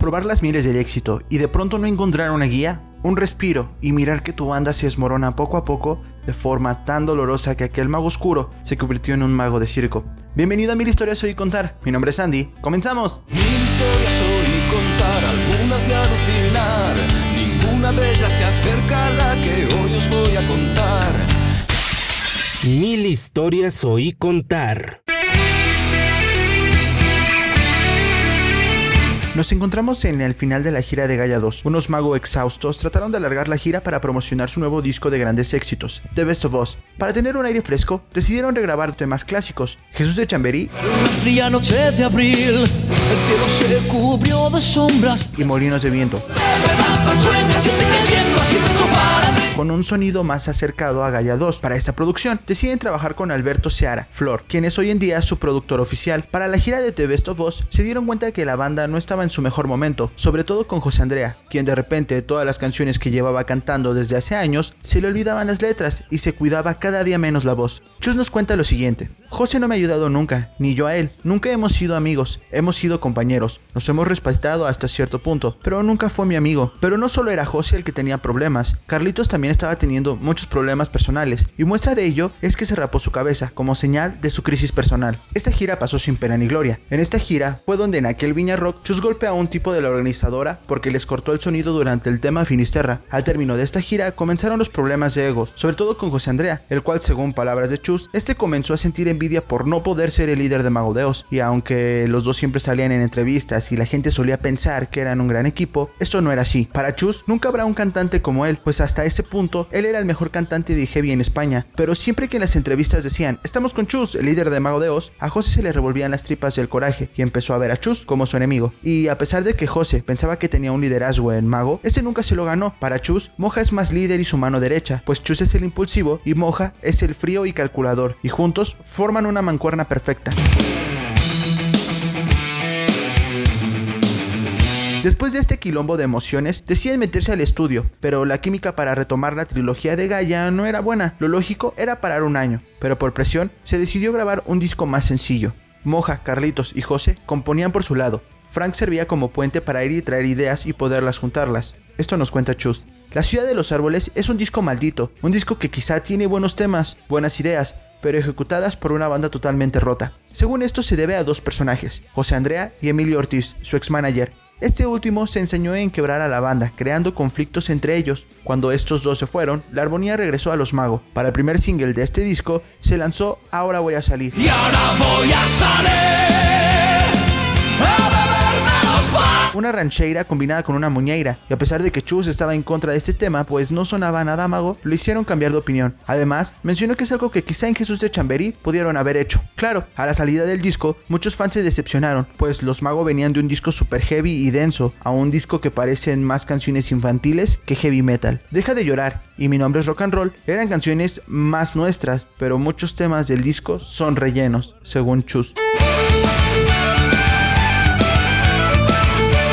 Probar las miles del éxito y de pronto no encontrar una guía, un respiro y mirar que tu banda se desmorona poco a poco de forma tan dolorosa que aquel mago oscuro se convirtió en un mago de circo. Bienvenido a Mil Historias Hoy Contar, mi nombre es Andy, comenzamos. Mil historias hoy contar, algunas de alucinar, ninguna de ellas se acerca a la que hoy os voy a contar. Mil historias oí contar. Nos encontramos en el final de la gira de Gaia 2. Unos magos exhaustos trataron de alargar la gira para promocionar su nuevo disco de grandes éxitos, The Best of Us. Para tener un aire fresco, decidieron regrabar temas clásicos. Jesús de Chamberí fría noche de abril, el cielo se cubrió de sombras. y Molinos de Viento, con un sonido más acercado a Gaia 2. Para esta producción, deciden trabajar con Alberto Seara, Flor, quien es hoy en día su productor oficial. Para la gira de The Best of se dieron cuenta que la banda no estaba en su mejor momento, sobre todo con José Andrea, quien de repente todas las canciones que llevaba cantando desde hace años se le olvidaban las letras y se cuidaba cada día menos la voz. Chus nos cuenta lo siguiente. José no me ha ayudado nunca, ni yo a él. Nunca hemos sido amigos, hemos sido compañeros. Nos hemos respetado hasta cierto punto, pero nunca fue mi amigo. Pero no solo era José el que tenía problemas, Carlitos también estaba teniendo muchos problemas personales, y muestra de ello es que se rapó su cabeza como señal de su crisis personal. Esta gira pasó sin pena ni gloria. En esta gira fue donde en aquel Viña Rock Chus golpea a un tipo de la organizadora porque les cortó el sonido durante el tema Finisterra. Al término de esta gira comenzaron los problemas de egos, sobre todo con José Andrea, el cual según palabras de Chus, este comenzó a sentir envidia por no poder ser el líder de Magodeos, y aunque los dos siempre salían en entrevistas y la gente solía pensar que eran un gran equipo, esto no era así. Para Chus nunca habrá un cantante como él, pues hasta ese punto él era el mejor cantante de heavy en España, pero siempre que en las entrevistas decían, estamos con Chus, el líder de Magodeos, a José se le revolvían las tripas del coraje y empezó a ver a Chus como su enemigo. Y a pesar de que José pensaba que tenía un liderazgo en Mago, ese nunca se lo ganó. Para Chus, Moja es más líder y su mano derecha, pues Chus es el impulsivo y Moja es el frío y calculador, y juntos una mancuerna perfecta. Después de este quilombo de emociones, deciden meterse al estudio, pero la química para retomar la trilogía de Gaia no era buena. Lo lógico era parar un año, pero por presión se decidió grabar un disco más sencillo. Moja, Carlitos y José componían por su lado. Frank servía como puente para ir y traer ideas y poderlas juntarlas. Esto nos cuenta Chus. La ciudad de los árboles es un disco maldito, un disco que quizá tiene buenos temas, buenas ideas, pero ejecutadas por una banda totalmente rota. Según esto se debe a dos personajes, José Andrea y Emilio Ortiz, su ex manager. Este último se enseñó en quebrar a la banda, creando conflictos entre ellos. Cuando estos dos se fueron, la armonía regresó a los magos. Para el primer single de este disco se lanzó Ahora voy a salir. Y ahora voy a salir. Una rancheira combinada con una muñeira, y a pesar de que Chus estaba en contra de este tema, pues no sonaba nada mago, lo hicieron cambiar de opinión. Además, mencionó que es algo que quizá en Jesús de Chamberí pudieron haber hecho. Claro, a la salida del disco, muchos fans se decepcionaron, pues los magos venían de un disco super heavy y denso, a un disco que parecen más canciones infantiles que heavy metal. Deja de llorar, y mi nombre es rock and roll, eran canciones más nuestras, pero muchos temas del disco son rellenos, según Chus.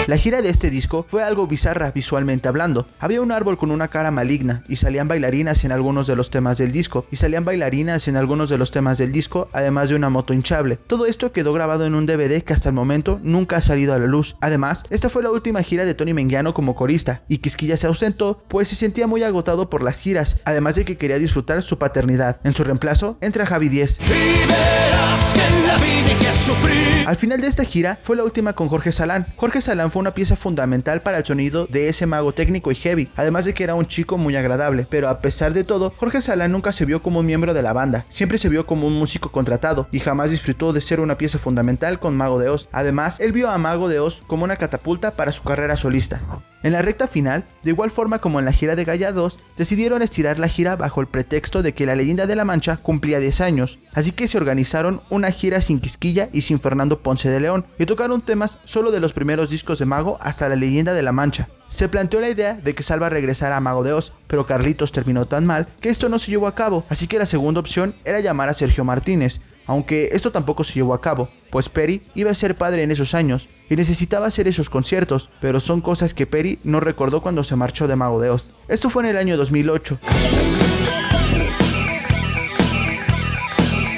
La gira de este disco fue algo bizarra visualmente hablando. Había un árbol con una cara maligna y salían bailarinas en algunos de los temas del disco y salían bailarinas en algunos de los temas del disco además de una moto hinchable. Todo esto quedó grabado en un DVD que hasta el momento nunca ha salido a la luz. Además, esta fue la última gira de Tony Menguiano como corista y Quisquilla se ausentó pues se sentía muy agotado por las giras, además de que quería disfrutar su paternidad. En su reemplazo entra Javi 10. Y verás que la vida que sufrir. Al final de esta gira fue la última con Jorge Salán. Jorge Salán fue una pieza fundamental para el sonido de ese mago técnico y heavy, además de que era un chico muy agradable, pero a pesar de todo, Jorge Salán nunca se vio como un miembro de la banda, siempre se vio como un músico contratado y jamás disfrutó de ser una pieza fundamental con Mago de Oz. Además, él vio a Mago de Oz como una catapulta para su carrera solista. En la recta final, de igual forma como en la gira de Gaia 2, decidieron estirar la gira bajo el pretexto de que la leyenda de la Mancha cumplía 10 años, así que se organizaron una gira sin Quisquilla y sin Fernando Ponce de León, y tocaron temas solo de los primeros discos de Mago hasta la leyenda de la Mancha. Se planteó la idea de que Salva regresara a Mago de Oz, pero Carlitos terminó tan mal que esto no se llevó a cabo, así que la segunda opción era llamar a Sergio Martínez, aunque esto tampoco se llevó a cabo, pues Perry iba a ser padre en esos años y necesitaba hacer esos conciertos, pero son cosas que Perry no recordó cuando se marchó de Mago de. Esto fue en el año 2008.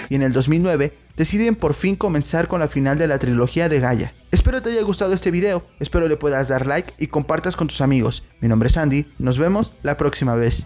Y en el 2009 deciden por fin comenzar con la final de la trilogía de Gaia. Espero te haya gustado este video, espero le puedas dar like y compartas con tus amigos. Mi nombre es Andy, nos vemos la próxima vez.